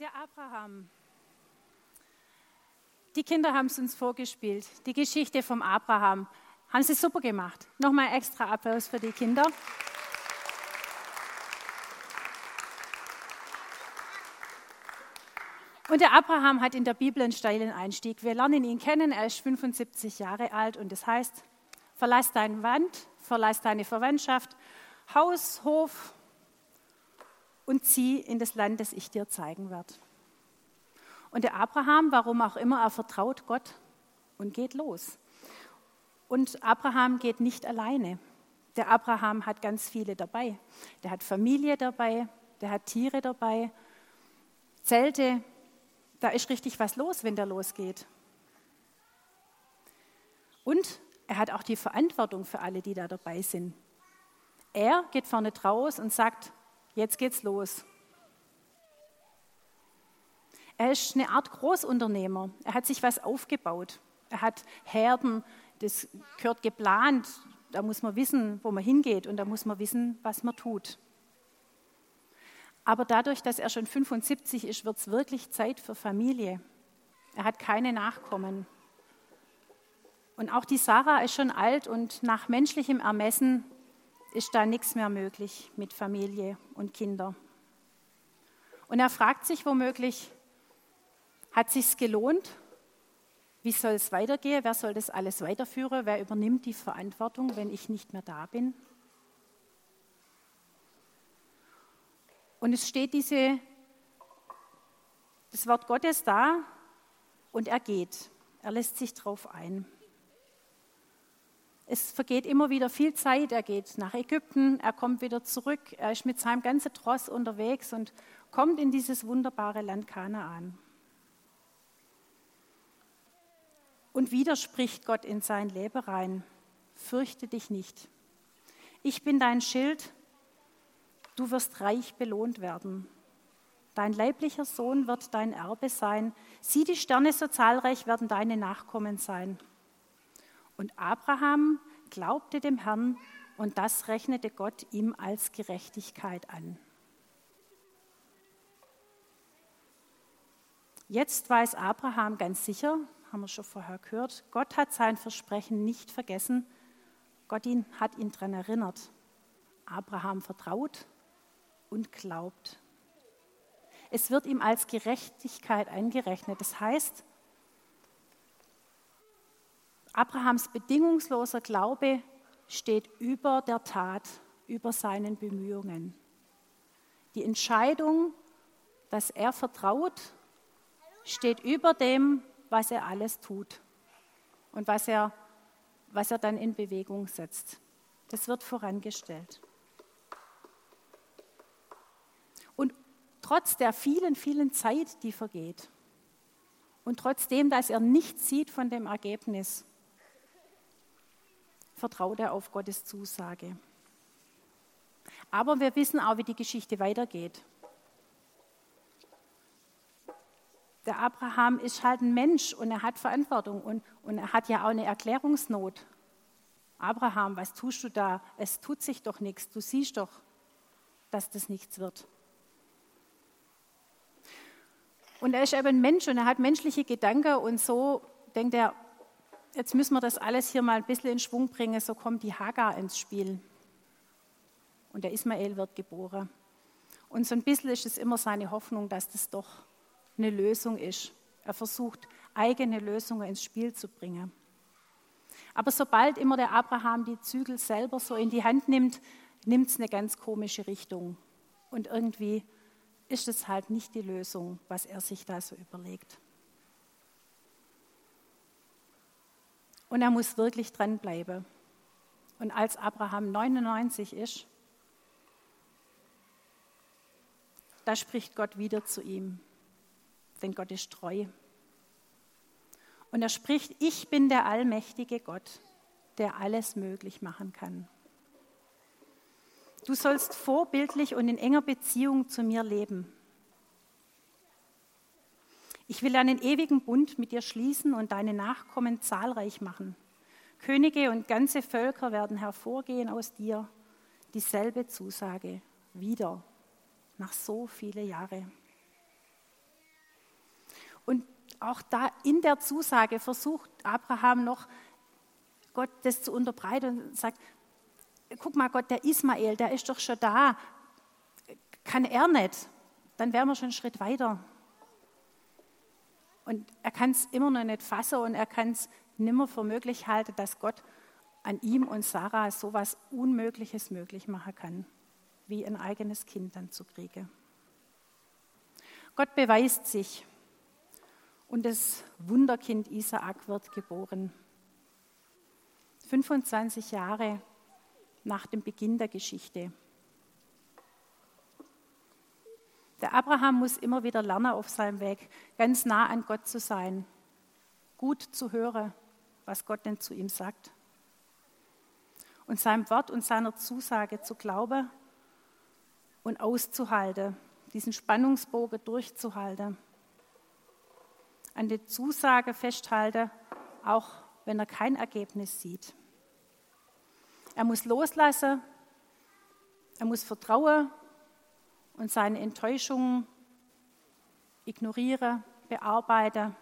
Der Abraham. Die Kinder haben es uns vorgespielt. Die Geschichte vom Abraham. Haben sie super gemacht. Nochmal extra Applaus für die Kinder. Und der Abraham hat in der Bibel einen steilen Einstieg. Wir lernen ihn kennen. Er ist 75 Jahre alt und das heißt, verlass dein Land, verlass deine Verwandtschaft, Haus, Hof, und zieh in das Land, das ich dir zeigen werde. Und der Abraham, warum auch immer, er vertraut Gott und geht los. Und Abraham geht nicht alleine. Der Abraham hat ganz viele dabei. Der hat Familie dabei, der hat Tiere dabei, Zelte. Da ist richtig was los, wenn der losgeht. Und er hat auch die Verantwortung für alle, die da dabei sind. Er geht vorne draus und sagt, Jetzt geht's los. Er ist eine Art Großunternehmer. Er hat sich was aufgebaut. Er hat Herden, das gehört geplant. Da muss man wissen, wo man hingeht und da muss man wissen, was man tut. Aber dadurch, dass er schon 75 ist, wird es wirklich Zeit für Familie. Er hat keine Nachkommen. Und auch die Sarah ist schon alt und nach menschlichem Ermessen ist da nichts mehr möglich mit Familie und Kinder. Und er fragt sich womöglich, hat sich's gelohnt? Wie soll es weitergehen? Wer soll das alles weiterführen? Wer übernimmt die Verantwortung, wenn ich nicht mehr da bin? Und es steht diese, das Wort Gottes da und er geht. Er lässt sich drauf ein. Es vergeht immer wieder viel Zeit. Er geht nach Ägypten, er kommt wieder zurück, er ist mit seinem ganzen Tross unterwegs und kommt in dieses wunderbare Land Kanaan. Und wieder spricht Gott in sein Leben rein: Fürchte dich nicht. Ich bin dein Schild, du wirst reich belohnt werden. Dein leiblicher Sohn wird dein Erbe sein. Sieh, die Sterne so zahlreich werden deine Nachkommen sein. Und Abraham glaubte dem Herrn und das rechnete Gott ihm als Gerechtigkeit an. Jetzt weiß Abraham ganz sicher, haben wir schon vorher gehört, Gott hat sein Versprechen nicht vergessen. Gott ihn, hat ihn daran erinnert. Abraham vertraut und glaubt. Es wird ihm als Gerechtigkeit angerechnet. Das heißt, Abrahams bedingungsloser Glaube steht über der Tat, über seinen Bemühungen. Die Entscheidung, dass er vertraut, steht über dem, was er alles tut und was er, was er dann in Bewegung setzt. Das wird vorangestellt. Und trotz der vielen, vielen Zeit, die vergeht, und trotzdem, dass er nichts sieht von dem Ergebnis, vertraut er auf Gottes Zusage. Aber wir wissen auch, wie die Geschichte weitergeht. Der Abraham ist halt ein Mensch und er hat Verantwortung und, und er hat ja auch eine Erklärungsnot. Abraham, was tust du da? Es tut sich doch nichts. Du siehst doch, dass das nichts wird. Und er ist eben ein Mensch und er hat menschliche Gedanken und so denkt er, jetzt müssen wir das alles hier mal ein bisschen in Schwung bringen, so kommt die Hagar ins Spiel. Und der Ismael wird geboren. Und so ein bisschen ist es immer seine Hoffnung, dass das doch eine Lösung ist. Er versucht, eigene Lösungen ins Spiel zu bringen. Aber sobald immer der Abraham die Zügel selber so in die Hand nimmt, nimmt es eine ganz komische Richtung. Und irgendwie ist es halt nicht die Lösung, was er sich da so überlegt. Und er muss wirklich dranbleiben. Und als Abraham 99 ist, da spricht Gott wieder zu ihm. Denn Gott ist treu. Und er spricht, ich bin der allmächtige Gott, der alles möglich machen kann. Du sollst vorbildlich und in enger Beziehung zu mir leben. Ich will einen ewigen Bund mit dir schließen und deine Nachkommen zahlreich machen. Könige und ganze Völker werden hervorgehen aus dir. Dieselbe Zusage wieder nach so vielen Jahren. Und auch da in der Zusage versucht Abraham noch, Gott das zu unterbreiten und sagt, guck mal Gott, der Ismael, der ist doch schon da. Kann er nicht? Dann wären wir schon einen Schritt weiter. Und er kann es immer noch nicht fassen und er kann es nimmer für möglich halten, dass Gott an ihm und Sarah so etwas Unmögliches möglich machen kann, wie ein eigenes Kind dann zu kriegen. Gott beweist sich und das Wunderkind Isaak wird geboren. 25 Jahre nach dem Beginn der Geschichte. Der Abraham muss immer wieder lernen auf seinem Weg, ganz nah an Gott zu sein, gut zu hören, was Gott denn zu ihm sagt. Und seinem Wort und seiner Zusage zu glauben und auszuhalten, diesen Spannungsbogen durchzuhalten. An der Zusage festhalten, auch wenn er kein Ergebnis sieht. Er muss loslassen, er muss vertrauen und seine Enttäuschungen ignorieren, bearbeiten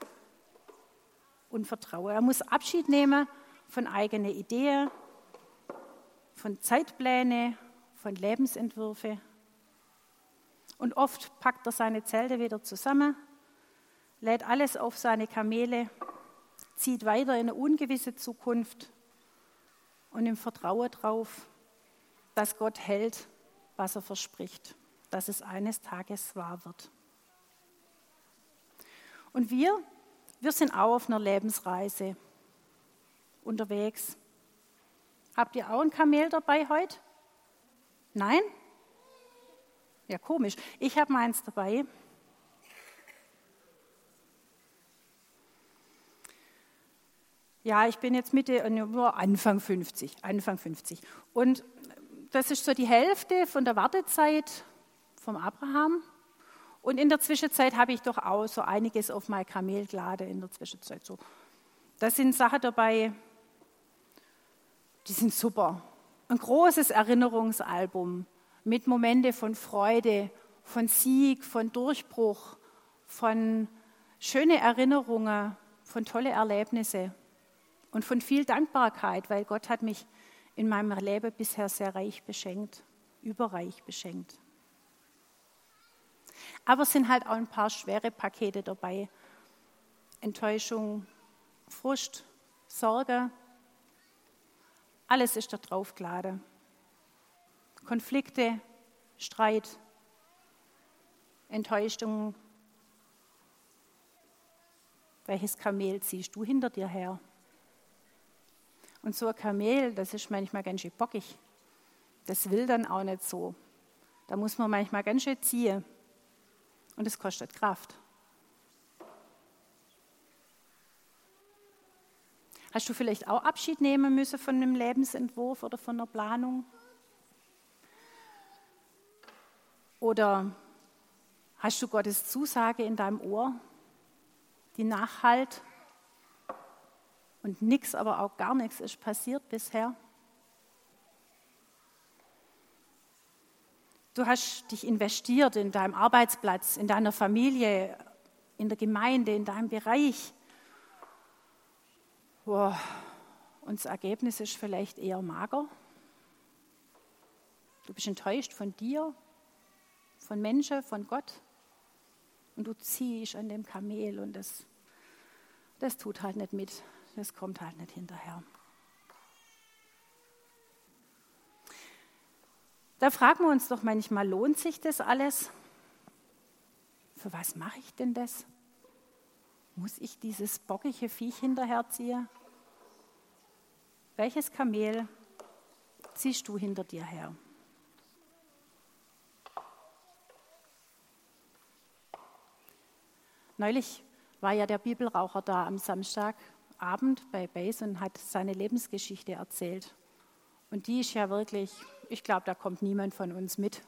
und vertrauen. Er muss Abschied nehmen von eigenen Ideen, von Zeitplänen, von Lebensentwürfen. Und oft packt er seine Zelte wieder zusammen, lädt alles auf seine Kamele, zieht weiter in eine ungewisse Zukunft und im Vertrauen darauf, dass Gott hält, was er verspricht dass es eines Tages wahr wird. Und wir, wir sind auch auf einer Lebensreise unterwegs. Habt ihr auch ein Kamel dabei heute? Nein? Ja, komisch. Ich habe meins dabei. Ja, ich bin jetzt Mitte, nur Anfang 50, Anfang 50. Und das ist so die Hälfte von der Wartezeit vom Abraham. Und in der Zwischenzeit habe ich doch auch so einiges auf mein Kamel geladen in der Zwischenzeit. So. Da sind Sachen dabei, die sind super. Ein großes Erinnerungsalbum mit Momente von Freude, von Sieg, von Durchbruch, von schöne Erinnerungen, von tolle Erlebnisse und von viel Dankbarkeit, weil Gott hat mich in meinem Leben bisher sehr reich beschenkt, überreich beschenkt. Aber es sind halt auch ein paar schwere Pakete dabei. Enttäuschung, Frust, Sorge, alles ist da drauf geladen. Konflikte, Streit, Enttäuschung. Welches Kamel ziehst du hinter dir her? Und so ein Kamel, das ist manchmal ganz schön bockig. Das will dann auch nicht so. Da muss man manchmal ganz schön ziehen. Und es kostet Kraft. Hast du vielleicht auch Abschied nehmen müssen von einem Lebensentwurf oder von einer Planung? Oder hast du Gottes Zusage in deinem Ohr, die nachhalt und nichts, aber auch gar nichts ist passiert bisher? Du hast dich investiert in deinem Arbeitsplatz, in deiner Familie, in der Gemeinde, in deinem Bereich. Wow. Und das Ergebnis ist vielleicht eher mager. Du bist enttäuscht von dir, von Menschen, von Gott. Und du ziehst an dem Kamel und das, das tut halt nicht mit. Das kommt halt nicht hinterher. Da fragen wir uns doch manchmal, lohnt sich das alles? Für was mache ich denn das? Muss ich dieses bockige Viech hinterherziehen? Welches Kamel ziehst du hinter dir her? Neulich war ja der Bibelraucher da am Samstagabend bei Base und hat seine Lebensgeschichte erzählt. Und die ist ja wirklich, ich glaube, da kommt niemand von uns mit.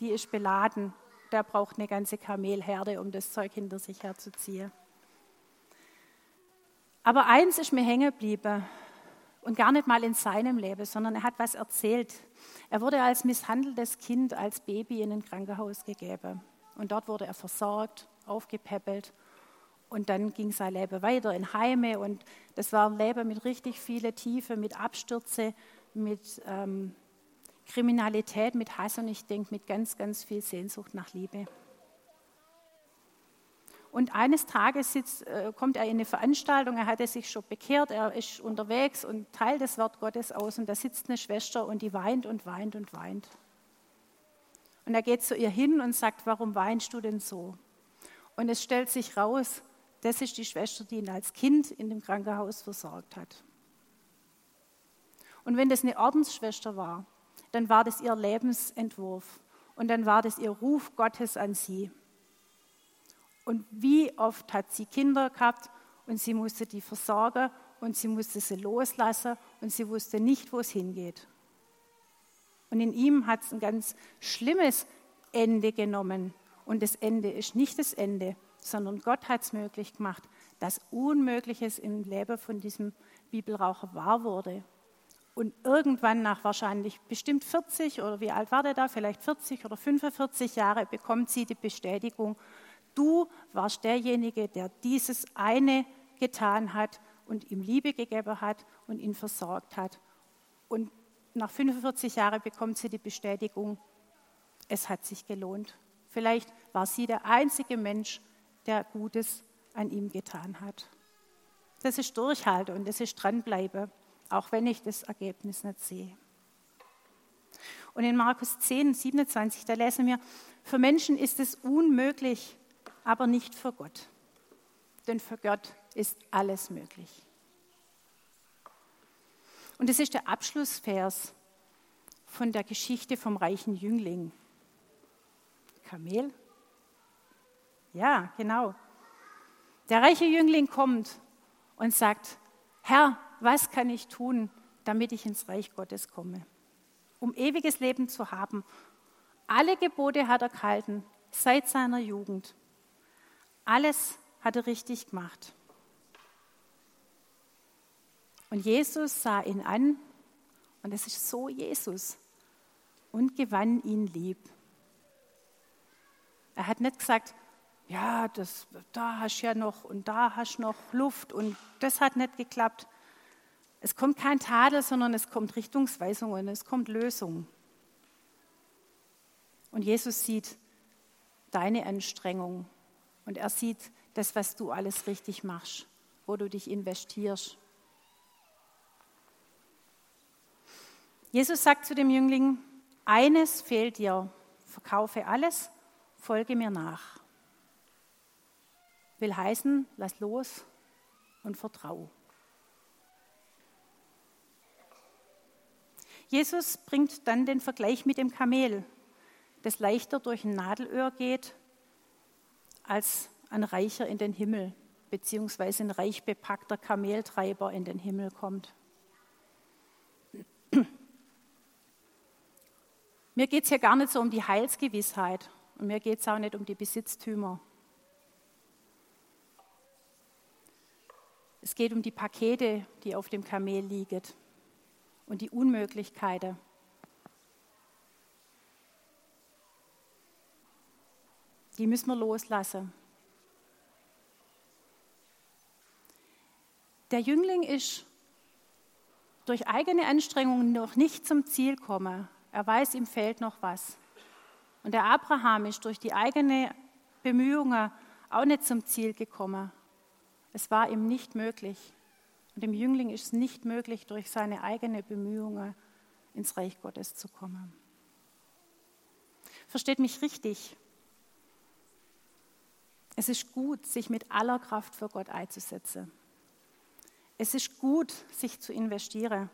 Die ist beladen. Der braucht eine ganze Kamelherde, um das Zeug hinter sich herzuziehen. Aber eins ist mir hängen geblieben und gar nicht mal in seinem Leben, sondern er hat was erzählt. Er wurde als misshandeltes Kind, als Baby in ein Krankenhaus gegeben. Und dort wurde er versorgt, aufgepäppelt Und dann ging sein Leben weiter in Heime und das war ein Leben mit richtig vielen Tiefe, mit Abstürze, mit ähm, Kriminalität, mit Hass und ich denke mit ganz, ganz viel Sehnsucht nach Liebe. Und eines Tages sitzt, äh, kommt er in eine Veranstaltung, er hatte sich schon bekehrt, er ist unterwegs und teilt das Wort Gottes aus und da sitzt eine Schwester und die weint und weint und weint. Und er geht zu ihr hin und sagt, warum weinst du denn so? Und es stellt sich raus, das ist die Schwester, die ihn als Kind in dem Krankenhaus versorgt hat. Und wenn das eine Ordensschwester war, dann war das ihr Lebensentwurf und dann war das ihr Ruf Gottes an sie. Und wie oft hat sie Kinder gehabt und sie musste die versorgen und sie musste sie loslassen und sie wusste nicht, wo es hingeht. Und in ihm hat es ein ganz schlimmes Ende genommen. Und das Ende ist nicht das Ende, sondern Gott hat es möglich gemacht, dass Unmögliches im Leben von diesem Bibelraucher wahr wurde. Und irgendwann nach wahrscheinlich bestimmt 40 oder wie alt war der da, vielleicht 40 oder 45 Jahre, bekommt sie die Bestätigung, du warst derjenige, der dieses eine getan hat und ihm Liebe gegeben hat und ihn versorgt hat. Und nach 45 Jahren bekommt sie die Bestätigung, es hat sich gelohnt. Vielleicht war sie der einzige Mensch, der Gutes an ihm getan hat. Das ist Durchhalten und das ist Dranbleiben, auch wenn ich das Ergebnis nicht sehe. Und in Markus 10, 27, da lesen wir, für Menschen ist es unmöglich, aber nicht für Gott. Denn für Gott ist alles möglich. Und das ist der Abschlussvers von der Geschichte vom reichen Jüngling. Kamel, ja, genau. Der reiche Jüngling kommt und sagt, Herr, was kann ich tun, damit ich ins Reich Gottes komme? Um ewiges Leben zu haben. Alle Gebote hat er gehalten, seit seiner Jugend. Alles hat er richtig gemacht. Und Jesus sah ihn an, und es ist so Jesus, und gewann ihn lieb. Er hat nicht gesagt, ja, das, da hast du ja noch und da hast du noch Luft und das hat nicht geklappt. Es kommt kein Tadel, sondern es kommt Richtungsweisung und es kommt Lösung. Und Jesus sieht deine Anstrengung und er sieht das, was du alles richtig machst, wo du dich investierst. Jesus sagt zu dem Jüngling, eines fehlt dir, verkaufe alles, folge mir nach will heißen, lass los und vertrau. Jesus bringt dann den Vergleich mit dem Kamel, das leichter durch ein Nadelöhr geht als ein Reicher in den Himmel, beziehungsweise ein reich bepackter Kameltreiber in den Himmel kommt. Mir geht es hier gar nicht so um die Heilsgewissheit und mir geht es auch nicht um die Besitztümer. Es geht um die Pakete, die auf dem Kamel liegen und die Unmöglichkeiten. Die müssen wir loslassen. Der Jüngling ist durch eigene Anstrengungen noch nicht zum Ziel gekommen. Er weiß, ihm fehlt noch was. Und der Abraham ist durch die eigenen Bemühungen auch nicht zum Ziel gekommen. Es war ihm nicht möglich. Und dem Jüngling ist es nicht möglich, durch seine eigenen Bemühungen ins Reich Gottes zu kommen. Versteht mich richtig. Es ist gut, sich mit aller Kraft für Gott einzusetzen. Es ist gut, sich zu investieren.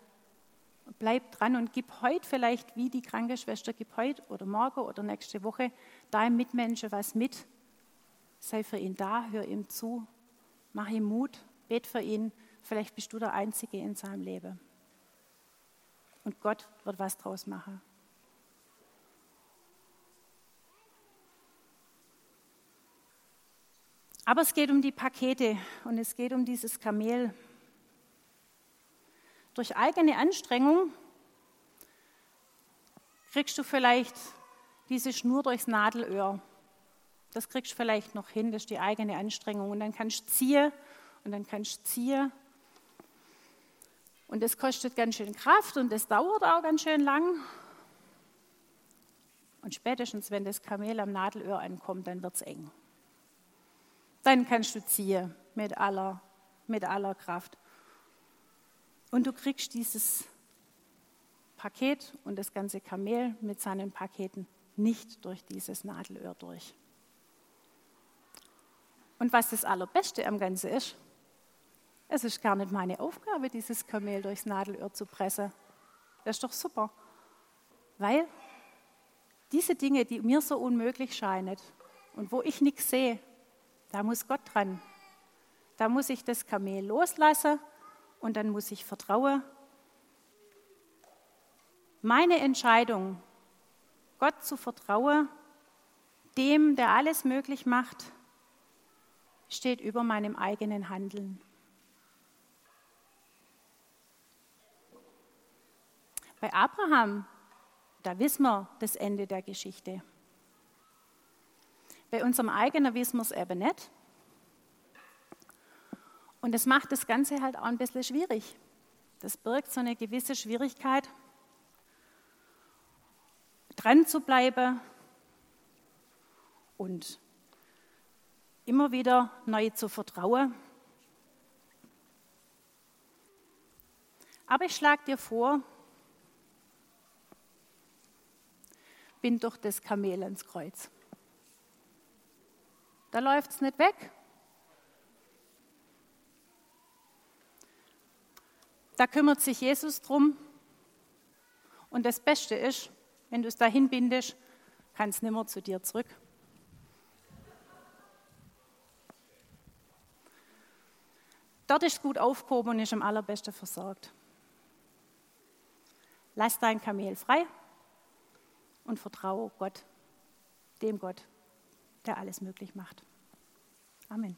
Bleib dran und gib heute vielleicht, wie die kranke Schwester, gib heute oder morgen oder nächste Woche deinem Mitmenschen was mit. Sei für ihn da, hör ihm zu Mach ihm Mut, bet für ihn. Vielleicht bist du der Einzige in seinem Leben. Und Gott wird was draus machen. Aber es geht um die Pakete und es geht um dieses Kamel. Durch eigene Anstrengung kriegst du vielleicht diese Schnur durchs Nadelöhr Das kriegst du vielleicht noch hin, das ist die eigene Anstrengung. Und dann kannst du ziehen und dann kannst du ziehen. Und das kostet ganz schön Kraft und das dauert auch ganz schön lang. Und spätestens, wenn das Kamel am Nadelöhr ankommt, dann wird es eng. Dann kannst du ziehen mit aller, mit aller Kraft. Und du kriegst dieses Paket und das ganze Kamel mit seinen Paketen nicht durch dieses Nadelöhr durch. Und was das Allerbeste am Ganzen ist, es ist gar nicht meine Aufgabe, dieses Kamel durchs Nadelöhr zu pressen. Das ist doch super. Weil diese Dinge, die mir so unmöglich scheinen und wo ich nichts sehe, da muss Gott dran. Da muss ich das Kamel loslassen und dann muss ich vertrauen. Meine Entscheidung, Gott zu vertrauen, dem, der alles möglich macht, steht über meinem eigenen Handeln. Bei Abraham, da wissen wir das Ende der Geschichte. Bei unserem eigenen wissen wir es eben nicht. Und das macht das Ganze halt auch ein bisschen schwierig. Das birgt so eine gewisse Schwierigkeit, dran zu bleiben und immer wieder neu zu vertrauen. Aber ich schlage dir vor, bind doch das Kamel ans Kreuz. Da läuft es nicht weg. Da kümmert sich Jesus drum. Und das Beste ist, wenn du es dahin bindest, kann es nimmer zu dir zurück. Dort ist gut aufgehoben und ist am allerbesten versorgt. Lass dein Kamel frei und vertraue Gott, dem Gott, der alles möglich macht. Amen.